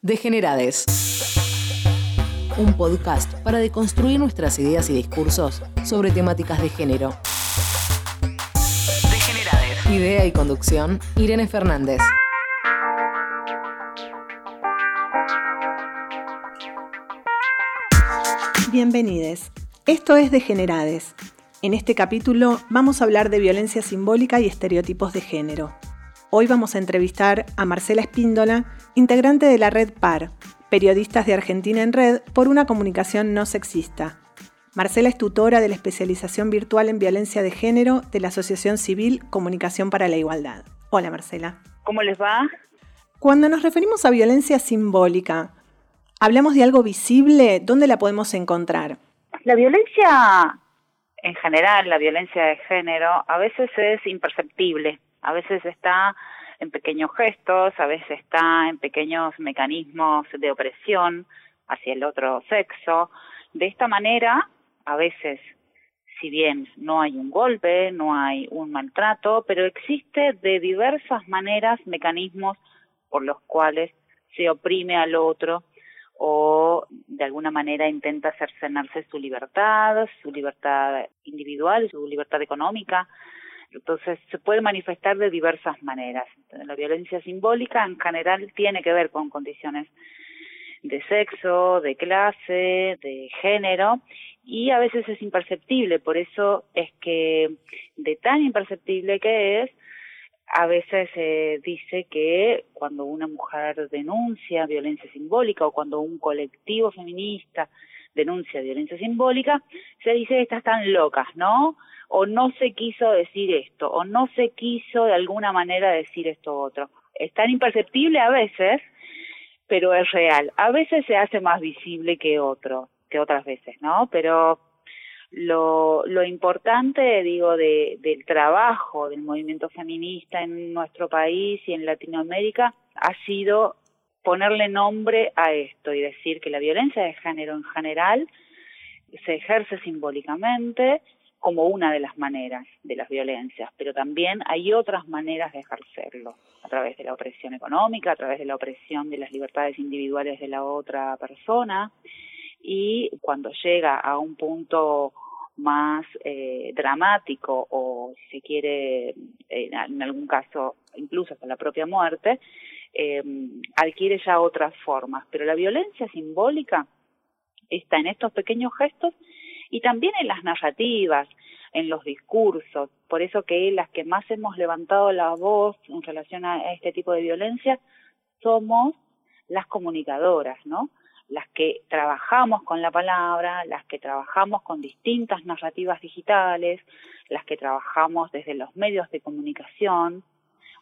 Degenerades. Un podcast para deconstruir nuestras ideas y discursos sobre temáticas de género. Degenerades. Idea y conducción, Irene Fernández. Bienvenidos. Esto es Degenerades. En este capítulo vamos a hablar de violencia simbólica y estereotipos de género. Hoy vamos a entrevistar a Marcela Espíndola, integrante de la red PAR, Periodistas de Argentina en Red por una comunicación no sexista. Marcela es tutora de la especialización virtual en violencia de género de la Asociación Civil Comunicación para la Igualdad. Hola Marcela. ¿Cómo les va? Cuando nos referimos a violencia simbólica, ¿hablamos de algo visible? ¿Dónde la podemos encontrar? La violencia, en general, la violencia de género, a veces es imperceptible a veces está en pequeños gestos, a veces está en pequeños mecanismos de opresión hacia el otro sexo. De esta manera, a veces, si bien no hay un golpe, no hay un maltrato, pero existe de diversas maneras mecanismos por los cuales se oprime al otro o de alguna manera intenta cercenarse su libertad, su libertad individual, su libertad económica, entonces, se puede manifestar de diversas maneras. La violencia simbólica en general tiene que ver con condiciones de sexo, de clase, de género, y a veces es imperceptible, por eso es que de tan imperceptible que es, a veces se dice que cuando una mujer denuncia violencia simbólica o cuando un colectivo feminista denuncia violencia simbólica, se dice estas están locas, ¿no? o no se quiso decir esto, o no se quiso de alguna manera decir esto otro. Es tan imperceptible a veces, pero es real. A veces se hace más visible que otro, que otras veces, ¿no? Pero lo, lo importante, digo, de, del trabajo del movimiento feminista en nuestro país y en Latinoamérica ha sido ponerle nombre a esto y decir que la violencia de género en general se ejerce simbólicamente, como una de las maneras de las violencias, pero también hay otras maneras de ejercerlo, a través de la opresión económica, a través de la opresión de las libertades individuales de la otra persona, y cuando llega a un punto más eh, dramático o si se quiere en algún caso incluso hasta la propia muerte eh, adquiere ya otras formas pero la violencia simbólica está en estos pequeños gestos y también en las narrativas, en los discursos. Por eso que las que más hemos levantado la voz en relación a este tipo de violencia somos las comunicadoras, ¿no? Las que trabajamos con la palabra, las que trabajamos con distintas narrativas digitales, las que trabajamos desde los medios de comunicación,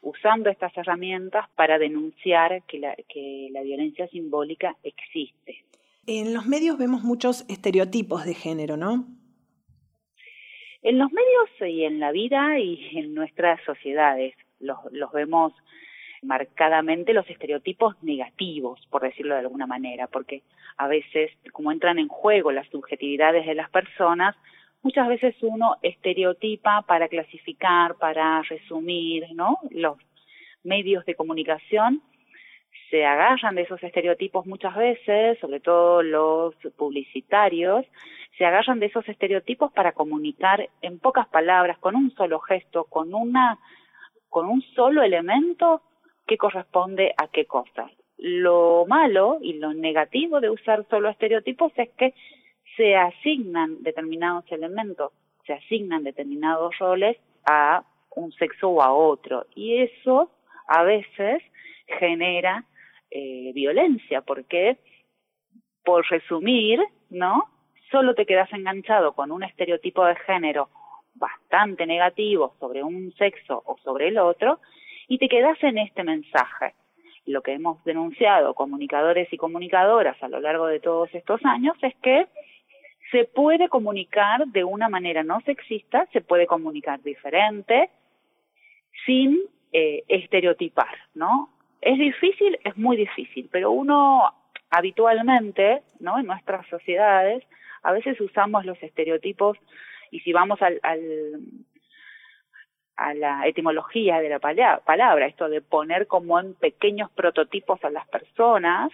usando estas herramientas para denunciar que la, que la violencia simbólica existe. En los medios vemos muchos estereotipos de género, ¿no? En los medios y en la vida y en nuestras sociedades los, los vemos marcadamente los estereotipos negativos, por decirlo de alguna manera, porque a veces, como entran en juego las subjetividades de las personas, muchas veces uno estereotipa para clasificar, para resumir, ¿no? Los medios de comunicación se agarran de esos estereotipos muchas veces, sobre todo los publicitarios, se agarran de esos estereotipos para comunicar en pocas palabras, con un solo gesto, con una con un solo elemento que corresponde a qué cosa. Lo malo y lo negativo de usar solo estereotipos es que se asignan determinados elementos, se asignan determinados roles a un sexo o a otro y eso a veces genera eh, violencia, porque por resumir, ¿no? Solo te quedas enganchado con un estereotipo de género bastante negativo sobre un sexo o sobre el otro y te quedas en este mensaje. Lo que hemos denunciado comunicadores y comunicadoras a lo largo de todos estos años es que se puede comunicar de una manera no sexista, se puede comunicar diferente, sin eh, estereotipar, ¿no? Es difícil, es muy difícil, pero uno habitualmente, ¿no? En nuestras sociedades, a veces usamos los estereotipos y si vamos al, al, a la etimología de la palabra, esto de poner como en pequeños prototipos a las personas,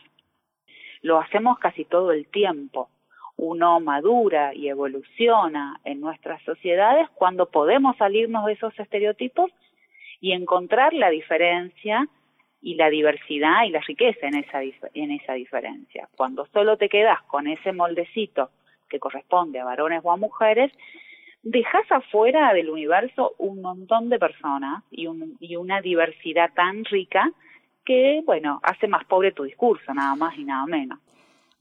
lo hacemos casi todo el tiempo. Uno madura y evoluciona en nuestras sociedades cuando podemos salirnos de esos estereotipos y encontrar la diferencia y la diversidad y la riqueza en esa, en esa diferencia. Cuando solo te quedas con ese moldecito que corresponde a varones o a mujeres, dejas afuera del universo un montón de personas y, un, y una diversidad tan rica que, bueno, hace más pobre tu discurso, nada más y nada menos.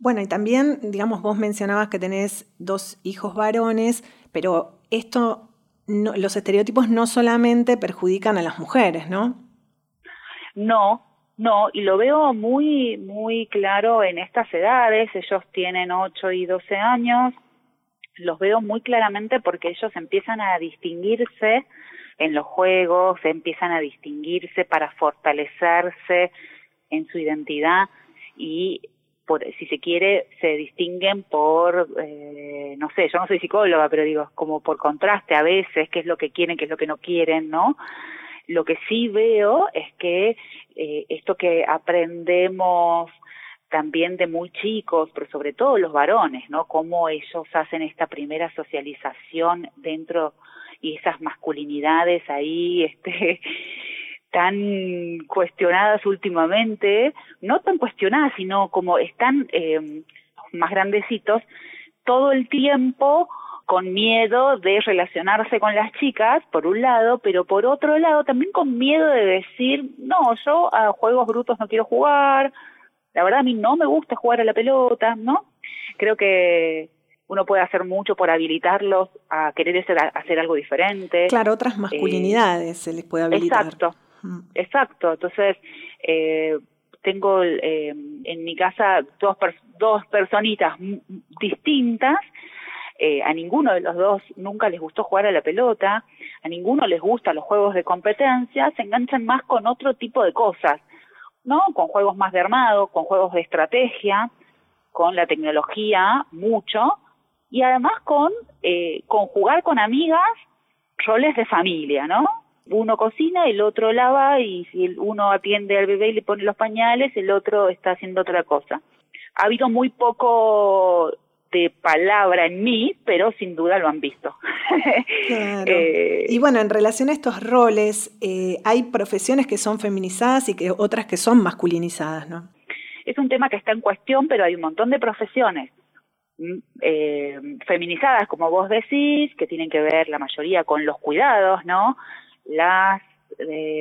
Bueno, y también, digamos, vos mencionabas que tenés dos hijos varones, pero esto, los estereotipos no solamente perjudican a las mujeres, ¿no? No, no, y lo veo muy, muy claro en estas edades, ellos tienen 8 y 12 años, los veo muy claramente porque ellos empiezan a distinguirse en los juegos, empiezan a distinguirse para fortalecerse en su identidad y por, si se quiere se distinguen por eh, no sé yo no soy psicóloga pero digo como por contraste a veces qué es lo que quieren qué es lo que no quieren no lo que sí veo es que eh, esto que aprendemos también de muy chicos, pero sobre todo los varones, ¿no? Cómo ellos hacen esta primera socialización dentro y esas masculinidades ahí, este, tan cuestionadas últimamente, no tan cuestionadas, sino como están eh, más grandecitos, todo el tiempo con miedo de relacionarse con las chicas, por un lado, pero por otro lado también con miedo de decir, no, yo a juegos brutos no quiero jugar, la verdad a mí no me gusta jugar a la pelota, ¿no? Creo que uno puede hacer mucho por habilitarlos a querer hacer, hacer algo diferente. Claro, otras masculinidades se les puede habilitar. Exacto. Exacto. Entonces, eh, tengo eh, en mi casa dos, dos personitas distintas. Eh, a ninguno de los dos nunca les gustó jugar a la pelota, a ninguno les gustan los juegos de competencia, se enganchan más con otro tipo de cosas. ¿no? Con juegos más de armado, con juegos de estrategia, con la tecnología, mucho, y además con, eh, con jugar con amigas roles de familia, ¿no? Uno cocina, el otro lava y si uno atiende al bebé y le pone los pañales, el otro está haciendo otra cosa. Ha habido muy poco de palabra en mí, pero sin duda lo han visto. Eh, y bueno, en relación a estos roles, eh, hay profesiones que son feminizadas y que otras que son masculinizadas, ¿no? Es un tema que está en cuestión, pero hay un montón de profesiones mm, eh, feminizadas, como vos decís, que tienen que ver la mayoría con los cuidados, ¿no? Las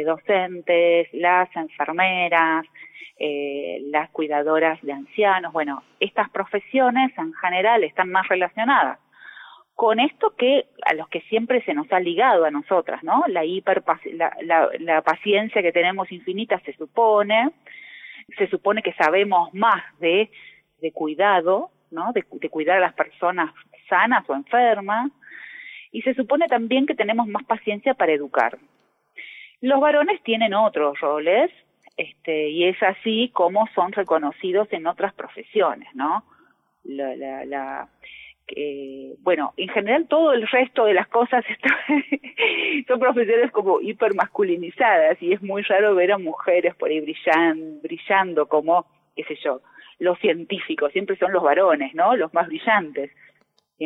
docentes, las enfermeras, eh, las cuidadoras de ancianos, bueno, estas profesiones en general están más relacionadas con esto que a los que siempre se nos ha ligado a nosotras, ¿no? La hiper la, la, paciencia que tenemos infinita se supone, se supone que sabemos más de, de cuidado, ¿no? De, de cuidar a las personas sanas o enfermas, y se supone también que tenemos más paciencia para educar. Los varones tienen otros roles, este, y es así como son reconocidos en otras profesiones, ¿no? La, la, la bueno, en general todo el resto de las cosas son profesiones como hipermasculinizadas y es muy raro ver a mujeres por ahí brillando, brillando como, qué sé yo, los científicos, siempre son los varones, ¿no? Los más brillantes.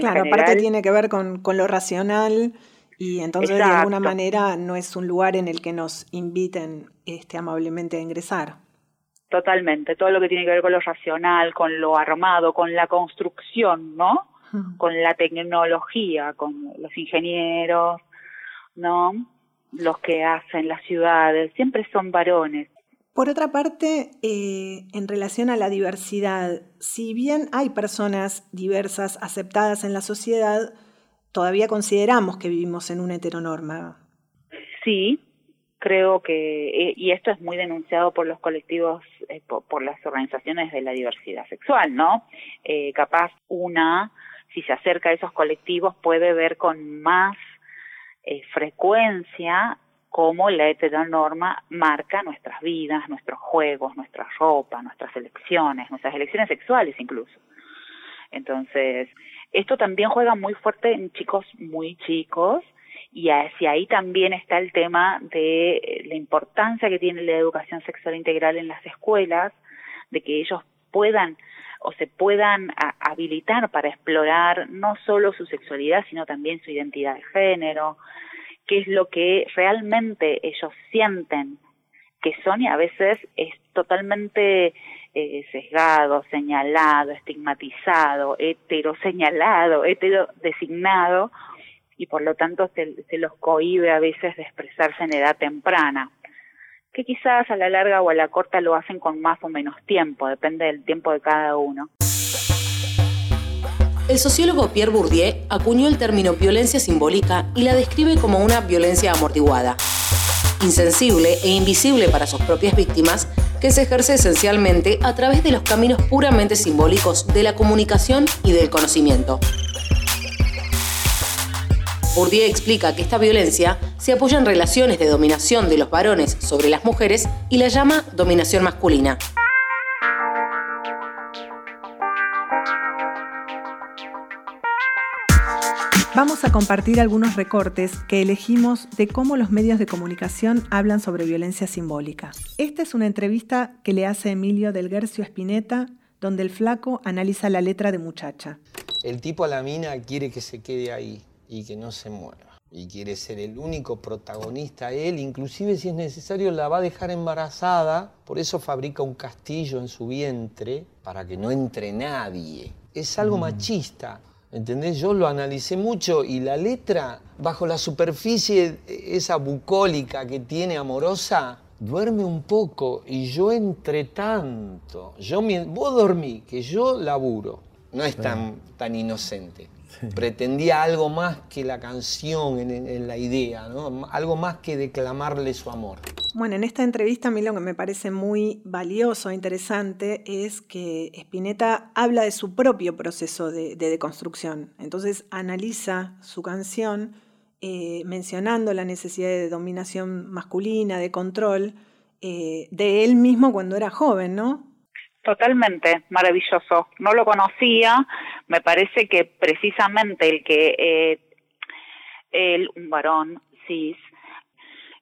Claro, aparte tiene que ver con, con lo racional y entonces de alguna manera no es un lugar en el que nos inviten este, amablemente a ingresar. Totalmente, todo lo que tiene que ver con lo racional, con lo armado, con la construcción, ¿no? Con la tecnología, con los ingenieros, ¿no? Los que hacen las ciudades, siempre son varones. Por otra parte, eh, en relación a la diversidad, si bien hay personas diversas aceptadas en la sociedad, todavía consideramos que vivimos en una heteronorma. Sí, creo que, eh, y esto es muy denunciado por los colectivos, eh, por, las organizaciones de la diversidad sexual, ¿no? Capaz una, si se acerca a esos colectivos, puede ver con más frecuencia cómo la heteronorma marca nuestras vidas, nuestros juegos, nuestra ropa, nuestras elecciones, nuestras elecciones sexuales incluso. Entonces, esto también juega muy fuerte en chicos muy chicos y hacia ahí también está el tema de la importancia que tiene la educación sexual integral en las escuelas, de que ellos puedan o se puedan habilitar para explorar no solo su sexualidad, sino también su identidad de género, qué es lo que realmente ellos sienten que son y a veces es totalmente eh, sesgado, señalado, estigmatizado, hetero señalado, hetero designado y por lo tanto se, se los cohíbe a veces de expresarse en edad temprana que quizás a la larga o a la corta lo hacen con más o menos tiempo, depende del tiempo de cada uno. El sociólogo Pierre Bourdieu acuñó el término violencia simbólica y la describe como una violencia amortiguada, insensible e invisible para sus propias víctimas, que se ejerce esencialmente a través de los caminos puramente simbólicos de la comunicación y del conocimiento. Bourdieu explica que esta violencia se apoya en relaciones de dominación de los varones sobre las mujeres y la llama dominación masculina. Vamos a compartir algunos recortes que elegimos de cómo los medios de comunicación hablan sobre violencia simbólica. Esta es una entrevista que le hace Emilio del Guercio Espineta, donde el flaco analiza la letra de muchacha. El tipo a la mina quiere que se quede ahí y que no se mueva. Y quiere ser el único protagonista él, inclusive si es necesario la va a dejar embarazada, por eso fabrica un castillo en su vientre para que no entre nadie. Es algo mm. machista. ¿Entendés? Yo lo analicé mucho y la letra, bajo la superficie, esa bucólica que tiene amorosa, duerme un poco y yo entre tanto, yo, vos dormí, que yo laburo. No es tan, tan inocente. Pretendía algo más que la canción en, la idea, ¿no? algo más que declamarle su amor. Bueno, en esta entrevista a mí lo que me parece muy valioso e interesante es que Spinetta habla de su propio proceso de, deconstrucción. Entonces analiza su canción eh, mencionando la necesidad de dominación masculina, de control, eh, de él mismo cuando era joven, ¿no? Totalmente, maravilloso. No lo conocía, me parece que precisamente el que eh, él, un varón cis,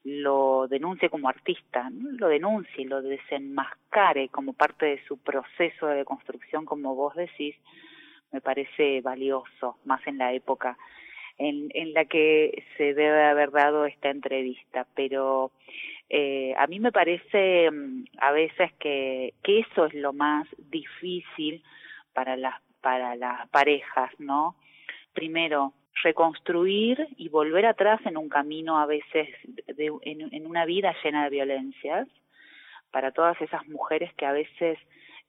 lo denuncie como artista, lo denuncie, lo desenmascare como parte de su proceso de construcción, como vos decís, me parece valioso, más en la época en, en la que se debe haber dado esta entrevista. Pero eh, a mí me parece mm, a veces que, que eso es lo más difícil para las, para las parejas, ¿no? Primero, reconstruir y volver atrás en un camino a veces en, una vida llena de violencias para todas esas mujeres que a veces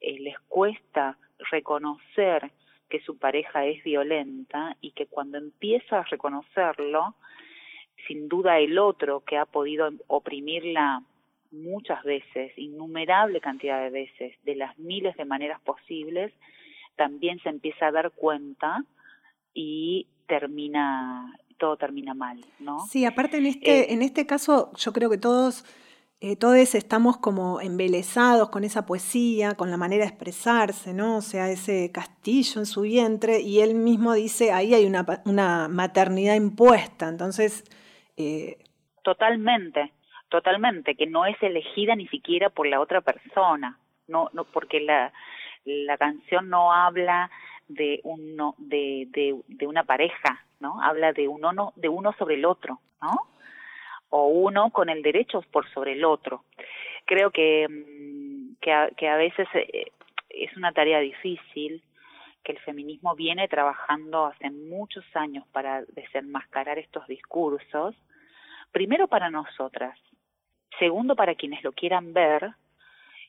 eh, les cuesta reconocer que su pareja es violenta y que cuando empieza a reconocerlo sin duda el otro que ha podido oprimirla muchas veces, innumerable cantidad de veces, de las miles de maneras posibles, también se empieza a dar cuenta y termina todo termina mal, ¿no? Sí, aparte en este eh, en este caso yo creo que todos eh, todos estamos como embelesados con esa poesía, con la manera de expresarse, ¿no? O sea, ese castillo en su vientre y él mismo dice, ahí hay una, una maternidad impuesta, entonces eh, totalmente, totalmente, que no es elegida ni siquiera por la otra persona, no, no porque la, la canción no habla de uno de, de, de una pareja, ¿no? Habla de uno de uno sobre el otro, ¿no? O uno con el derecho por sobre el otro. Creo que mm, que a, que a veces eh, es una tarea difícil que el feminismo viene trabajando hace muchos años para desenmascarar estos discursos, primero para nosotras, segundo para quienes lo quieran ver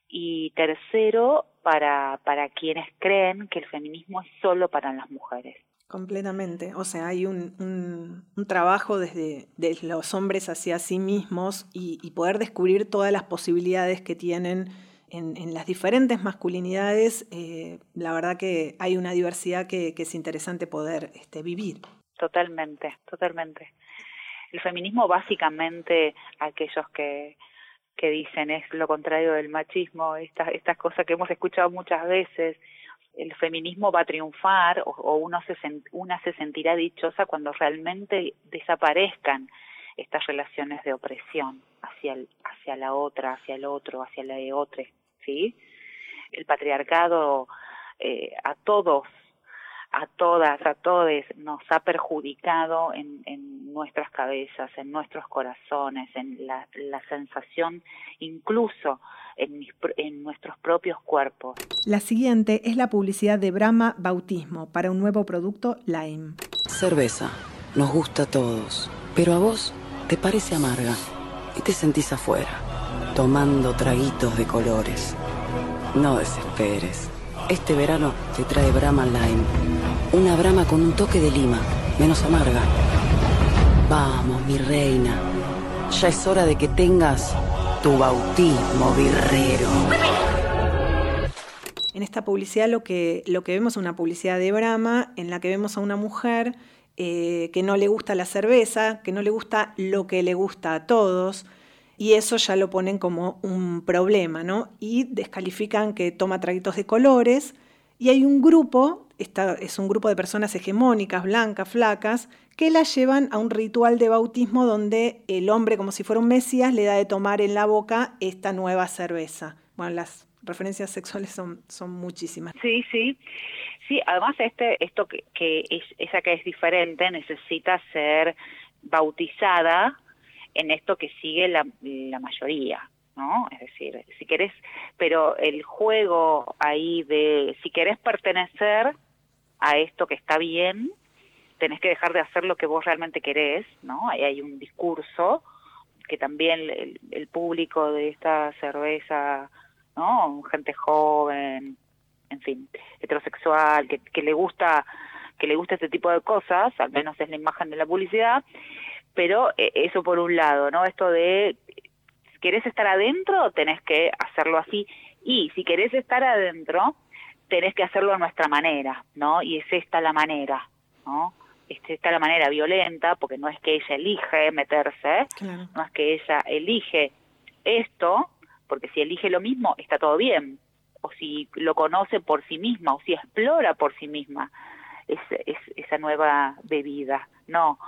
y tercero para, para quienes creen que el feminismo es solo para las mujeres. Completamente. O sea, hay un, un, trabajo desde de los hombres hacia sí mismos y, y poder descubrir todas las posibilidades que tienen en, las diferentes masculinidades, eh, la verdad que hay una diversidad que, es interesante poder este, vivir. Totalmente, totalmente. El feminismo básicamente, aquellos que, que dicen es lo contrario del machismo, estas, estas cosas que hemos escuchado muchas veces, el feminismo va a triunfar o, uno se, una se sentirá dichosa cuando realmente desaparezcan estas relaciones de opresión hacia, el, hacia la otra, hacia el otro, hacia la de otra, ¿sí? El patriarcado eh, a todos, a todas, a todos nos ha perjudicado en, en nuestras cabezas, en nuestros corazones, en la, la sensación incluso en, mis, en nuestros propios cuerpos. La siguiente es la publicidad de Brahma Bautismo para un nuevo producto Lime. Cerveza, nos gusta a todos, pero a vos te parece amarga y te sentís afuera, tomando traguitos de colores. No desesperes. Este verano te trae Brahma Lime. Una Brahma con un toque de lima, menos amarga. Vamos, mi reina. Ya es hora de que tengas tu bautismo birrero. En esta publicidad lo que, lo que vemos es una publicidad de Brahma en la que vemos a una mujer eh, que no le gusta la cerveza, que no le gusta lo que le gusta a todos, y eso ya lo ponen como un problema, ¿no? Y descalifican que toma traguitos de colores, y hay un grupo, es un grupo de personas hegemónicas, blancas, flacas, que la llevan a un ritual de bautismo donde el hombre, como si fuera un mesías, le da de tomar en la boca esta nueva cerveza. Bueno, las referencias sexuales son, son muchísimas. Sí, sí. Sí, además este, esto que, que es, esa que es diferente necesita ser bautizada en esto que sigue la, la mayoría, ¿no? Es decir, si querés, pero el juego ahí de si querés pertenecer a esto que está bien, tenés que dejar de hacer lo que vos realmente querés, ¿no? Ahí hay un discurso que también el, público de esta cerveza, ¿no? Gente joven, en fin, heterosexual, que, que le gusta que le gusta este tipo de cosas, al menos es la imagen de la publicidad, pero eh, eso por un lado, ¿no? Esto de si querés estar adentro, tenés que hacerlo así y si querés estar adentro, tenés que hacerlo a nuestra manera, ¿no? Y es esta la manera, ¿no? está la manera violenta, porque no es que ella elige meterse, no es que ella elige esto, porque si elige lo mismo está todo bien, o si lo conoce por sí misma, o si explora por sí misma es, esa nueva bebida, no,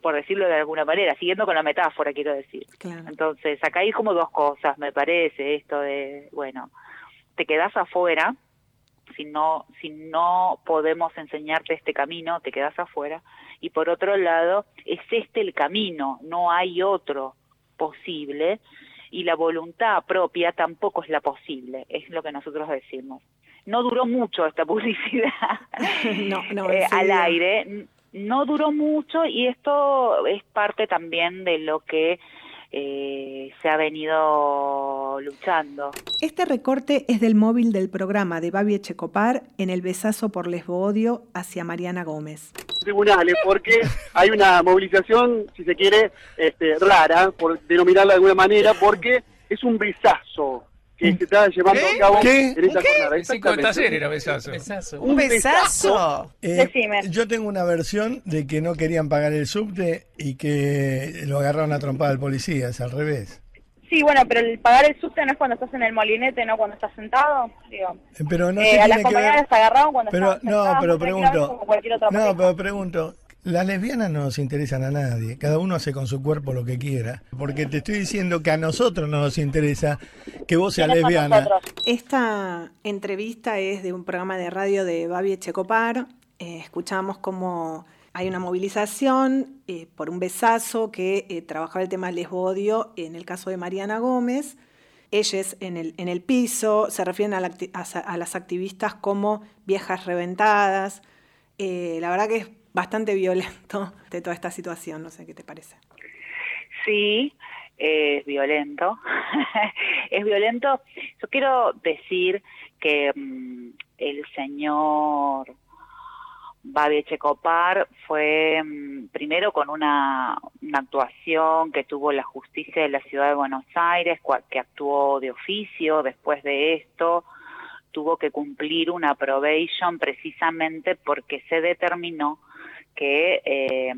por decirlo de alguna manera, siguiendo con la metáfora quiero decir. Entonces, acá hay como dos cosas, me parece, esto de, bueno, te quedas afuera, si no, si no podemos enseñarte este camino, te quedas afuera. Y por otro lado, es este el camino, no hay otro posible. Y la voluntad propia tampoco es la posible, es lo que nosotros decimos. No duró mucho esta publicidad eh, al aire, no duró mucho y esto es parte también de lo que eh, se ha venido luchando. Este recorte es del móvil del programa de Babi Echecopar en el besazo por lesbo-odio hacia Mariana Gómez. Tribunales, porque hay una movilización, si se quiere, este, rara, por denominarla de alguna manera, porque es un besazo que se está llevando a cabo ¿Qué? en esa jornada. era besazo. ¿Un besazo? Eh, yo tengo una versión de que no querían pagar el subte y que lo agarraron a trompada al policía, es al revés. Sí, bueno, pero el pagar el subte no es cuando estás en el molinete, no cuando estás sentado. Digo. Eh, pero no eh, a las compañeras agarraron cuando pero, estaban No, pero pregunto. No, pero pregunto. Las lesbianas no nos interesan a nadie, cada uno hace con su cuerpo lo que quiera, porque te estoy diciendo que a nosotros no nos interesa que vos seas lesbiana. Esta entrevista es de un programa de radio de Babi Echecopar, eh, escuchamos cómo hay una movilización eh, por un besazo que eh, trabajaba el tema lesbodio en el caso de Mariana Gómez. Ellas en el, en el piso se refieren a, a, las activistas como viejas reventadas. la verdad que es bastante violento de toda esta situación. No sé qué te parece. Sí, es violento. es violento. Yo quiero decir que mm, el señor Babi Checopar fue mm, primero con una, una, actuación que tuvo la justicia de la ciudad de Buenos Aires, que actuó de oficio después de esto, tuvo que cumplir una probation precisamente porque se determinó que, eh,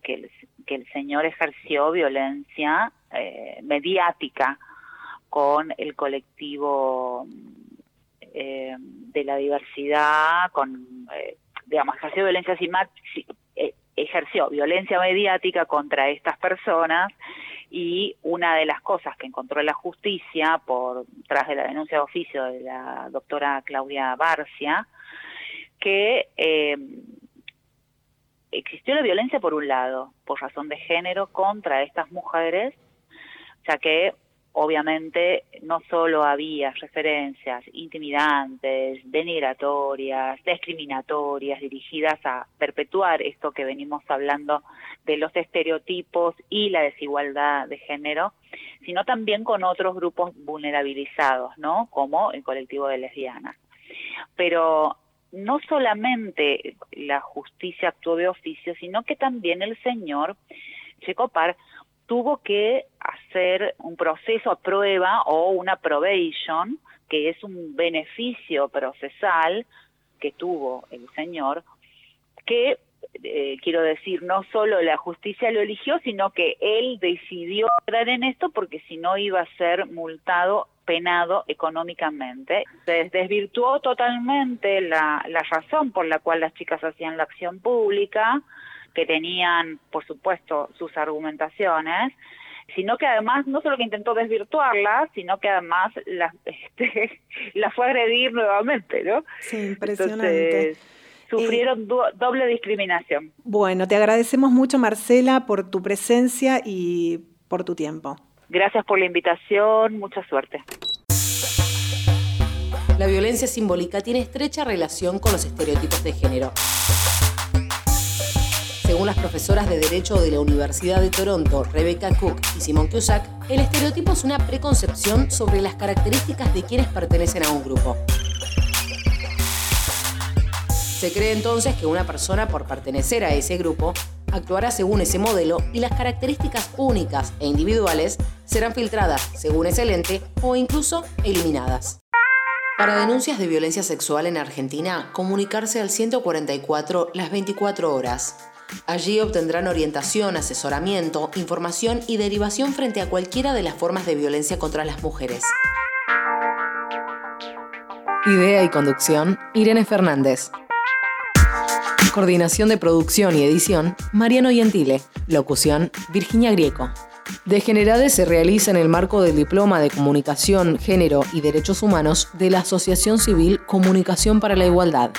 que, el, señor ejerció violencia eh, mediática con el colectivo eh, de la diversidad, con, eh, digamos, ejerció violencia, ejerció violencia mediática contra estas personas y una de las cosas que encontró la justicia por tras de la denuncia de oficio de la doctora Claudia Barcia, que existió la violencia por un lado, por razón de género contra estas mujeres, ya que obviamente no solo había referencias intimidantes, denigratorias, discriminatorias, dirigidas a perpetuar esto que venimos hablando de los estereotipos y la desigualdad de género, sino también con otros grupos vulnerabilizados, ¿no? Como el colectivo de lesbianas. Pero no solamente la justicia actuó de oficio, sino que también el señor Checopar tuvo que hacer un proceso a prueba o una probation, que es un beneficio procesal que tuvo el señor, que eh, quiero decir, no solo la justicia lo eligió, sino que él decidió entrar en esto porque si no iba a ser multado, penado económicamente. Se desvirtuó totalmente la, la razón por la cual las chicas hacían la acción pública, que tenían, por supuesto, sus argumentaciones, sino que además no solo que intentó desvirtuarla, sino que además la, este, la fue a agredir nuevamente, ¿no? Sí, impresionante. sufrieron doble discriminación. Bueno, te agradecemos mucho, Marcela, por tu presencia y por tu tiempo. Gracias por la invitación, mucha suerte. La violencia simbólica tiene estrecha relación con los estereotipos de género según las profesoras de Derecho de la Universidad de Toronto, Rebecca Cook y Simon Cusack, el estereotipo es una preconcepción sobre las características de quienes pertenecen a un grupo. Se cree entonces que una persona, por pertenecer a ese grupo, actuará según ese modelo y las características únicas e individuales serán filtradas según ese lente o incluso eliminadas. Para denuncias de violencia sexual en Argentina, comunicarse al 144 las 24 horas. Allí obtendrán orientación, asesoramiento, información y derivación frente a cualquiera de las formas de violencia contra las mujeres. Idea y conducción, Irene Fernández. Coordinación de producción y edición, Mariano Gentile. Locución, Virginia Grieco. Degenerades se realiza en el marco del Diploma de Comunicación, Género y Derechos Humanos de la Asociación Civil Comunicación para la Igualdad.